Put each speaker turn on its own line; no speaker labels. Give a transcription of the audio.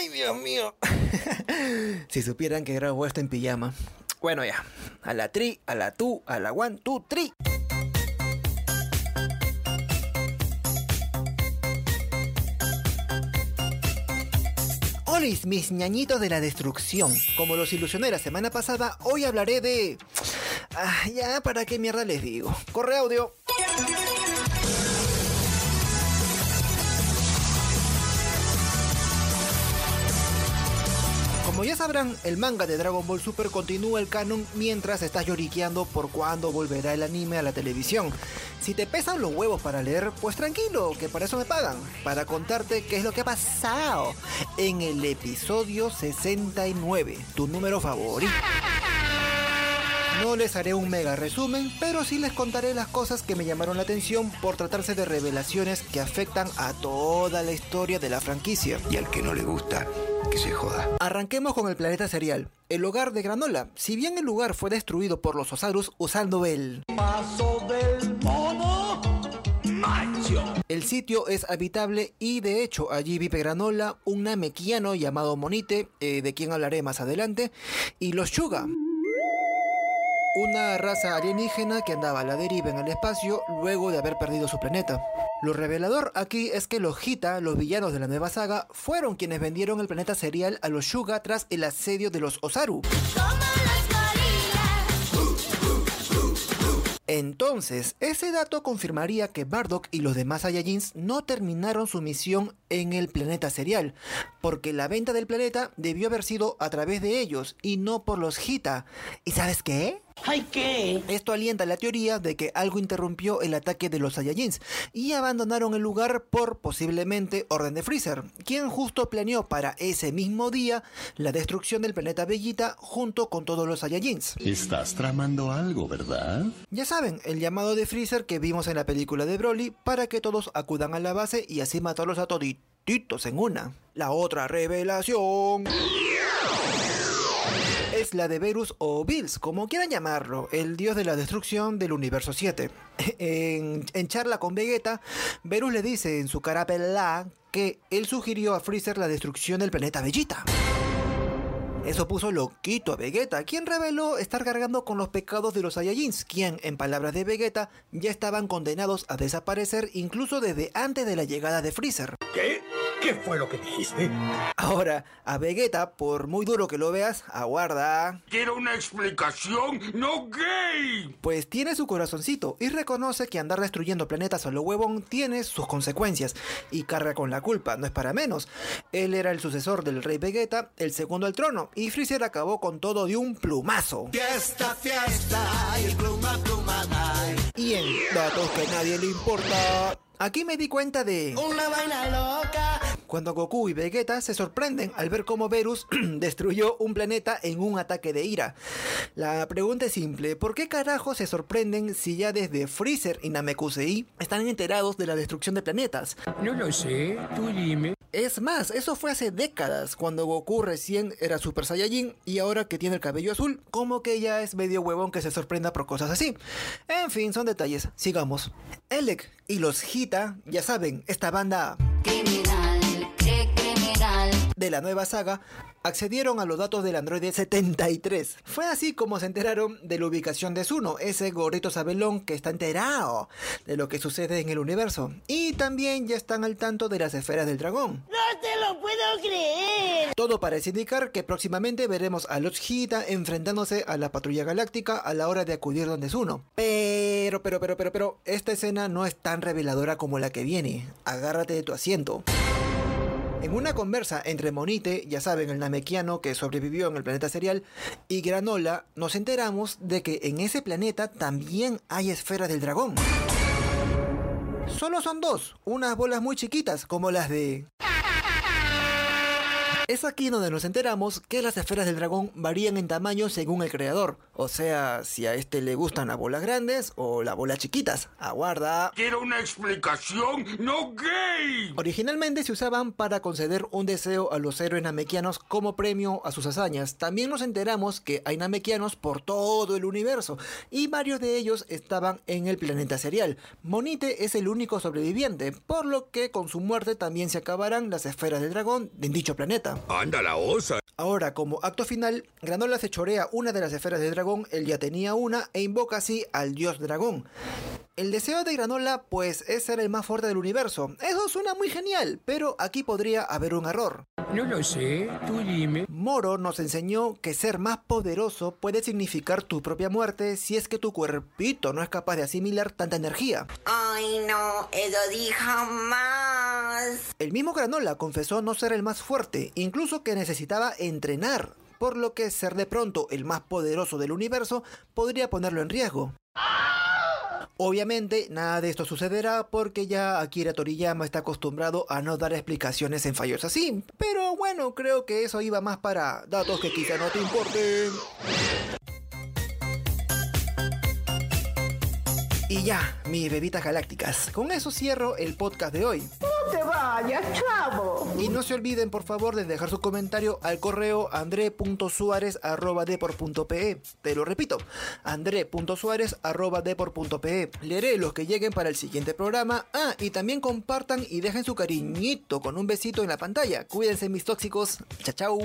Ay, Dios mío. si supieran que grabo esto en pijama. Bueno, ya. A la tri, a la tu, a la one, two, tri. Olis, mis ñañitos de la destrucción. Como los ilusioné la semana pasada, hoy hablaré de. Ah, ya, ¿para qué mierda les digo? Corre audio. Como ya sabrán, el manga de Dragon Ball Super continúa el canon mientras estás lloriqueando por cuándo volverá el anime a la televisión. Si te pesan los huevos para leer, pues tranquilo, que para eso me pagan, para contarte qué es lo que ha pasado en el episodio 69, tu número favorito. No les haré un mega resumen, pero sí les contaré las cosas que me llamaron la atención por tratarse de revelaciones que afectan a toda la historia de la franquicia.
Y al que no le gusta, que se joda.
Arranquemos con el planeta cereal, el hogar de Granola. Si bien el lugar fue destruido por los Osarus usando el
Paso del mono.
El sitio es habitable y de hecho allí vive Granola, un namekiano llamado Monite, eh, de quien hablaré más adelante, y los Chuga. Una raza alienígena que andaba a la deriva en el espacio luego de haber perdido su planeta. Lo revelador aquí es que los Hita, los villanos de la nueva saga, fueron quienes vendieron el planeta serial a los Shuga tras el asedio de los Osaru. Entonces, ese dato confirmaría que Bardock y los demás Saiyajins no terminaron su misión en el planeta serial, porque la venta del planeta debió haber sido a través de ellos y no por los Hita. ¿Y sabes qué?
¿Ay qué?
Esto alienta la teoría de que algo interrumpió el ataque de los Saiyajins y abandonaron el lugar por posiblemente orden de Freezer, quien justo planeó para ese mismo día la destrucción del planeta Bellita junto con todos los Saiyajins.
Estás tramando algo, ¿verdad?
Ya saben, el llamado de Freezer que vimos en la película de Broly para que todos acudan a la base y así matarlos a todititos en una. La otra revelación es la de Verus o Bills, como quieran llamarlo, el dios de la destrucción del universo 7. En, charla con Vegeta, Verus le dice en su cara pelada que él sugirió a Freezer la destrucción del planeta Bellita. Eso puso loquito a Vegeta, quien reveló estar cargando con los pecados de los Saiyajins, quien, en palabras de Vegeta, ya estaban condenados a desaparecer incluso desde antes de la llegada de Freezer.
¿Qué? ¿Qué fue lo que dijiste?
Ahora, a Vegeta, por muy duro que lo veas, aguarda.
Quiero una explicación, no gay.
Pues tiene su corazoncito y reconoce que andar destruyendo planetas a lo huevón tiene sus consecuencias y carga con la culpa, no es para menos. Él era el sucesor del rey Vegeta, el segundo al trono, y Freezer acabó con todo de un plumazo.
Fiesta, fiesta, y pluma, pluma, ay.
Y en datos que a nadie le importa, aquí me di cuenta de...
Una vaina loca.
Cuando Goku y Vegeta se sorprenden al ver cómo Verus destruyó un planeta en un ataque de ira. La pregunta es simple, ¿por qué carajo se sorprenden si ya desde Freezer y Namekusei están enterados de la destrucción de planetas?
No lo sé, tú dime.
Es más, eso fue hace décadas, cuando Goku recién era Super Saiyajin y ahora que tiene el cabello azul, como que ya es medio huevón que se sorprenda por cosas así. En fin, son detalles, sigamos. Elec y los Hita, ya saben, esta banda
Criminal.
De la nueva saga accedieron a los datos del androide 73. Fue así como se enteraron de la ubicación de Zuno, ese gordito sabelón que está enterado de lo que sucede en el universo. Y también ya están al tanto de las esferas del dragón.
No te lo puedo creer.
Todo parece indicar que próximamente veremos a los Hita enfrentándose a la patrulla galáctica a la hora de acudir donde Zuno. Pero, pero, pero, pero, pero, esta escena no es tan reveladora como la que viene. Agárrate de tu asiento. En una conversa entre Monite, ya saben, el namekiano que sobrevivió en el planeta serial, y Granola, nos enteramos de que en ese planeta también hay esferas del dragón. Solo son dos, unas bolas muy chiquitas, como las de... Es aquí donde nos enteramos que las esferas del dragón varían en tamaño según el creador. O sea, si a este le gustan las bolas grandes o las bolas chiquitas. Aguarda.
Quiero una explicación, no gay.
Originalmente se usaban para conceder un deseo a los héroes namekianos como premio a sus hazañas. También nos enteramos que hay namekianos por todo el universo y varios de ellos estaban en el planeta serial. Monite es el único sobreviviente, por lo que con su muerte también se acabarán las esferas del dragón en dicho planeta.
Anda la osa.
Ahora, como acto final, Granola se chorea una de las esferas de dragón, él ya tenía una, e invoca así al dios dragón. El deseo de Granola, pues, es ser el más fuerte del universo. Eso suena muy genial, pero aquí podría haber un error.
No lo sé, tú dime.
Moro nos enseñó que ser más poderoso puede significar tu propia muerte si es que tu cuerpito no es capaz de asimilar tanta energía.
Ay, no, eso di jamás.
El mismo Granola confesó no ser el más fuerte, incluso que necesitaba entrenar, por lo que ser de pronto el más poderoso del universo podría ponerlo en riesgo. Obviamente nada de esto sucederá porque ya Akira Toriyama está acostumbrado a no dar explicaciones en fallos así. Pero bueno, creo que eso iba más para datos que quizá no te importen. Y ya, mis bebitas galácticas. Con eso cierro el podcast de hoy.
No te vayas, chavo.
Y no se olviden, por favor, de dejar su comentario al correo andre.suárez.depor.pe. Te lo repito, andre.suárez.depor.pe. Leeré los que lleguen para el siguiente programa. Ah, y también compartan y dejen su cariñito con un besito en la pantalla. Cuídense, mis tóxicos. Chao, chao.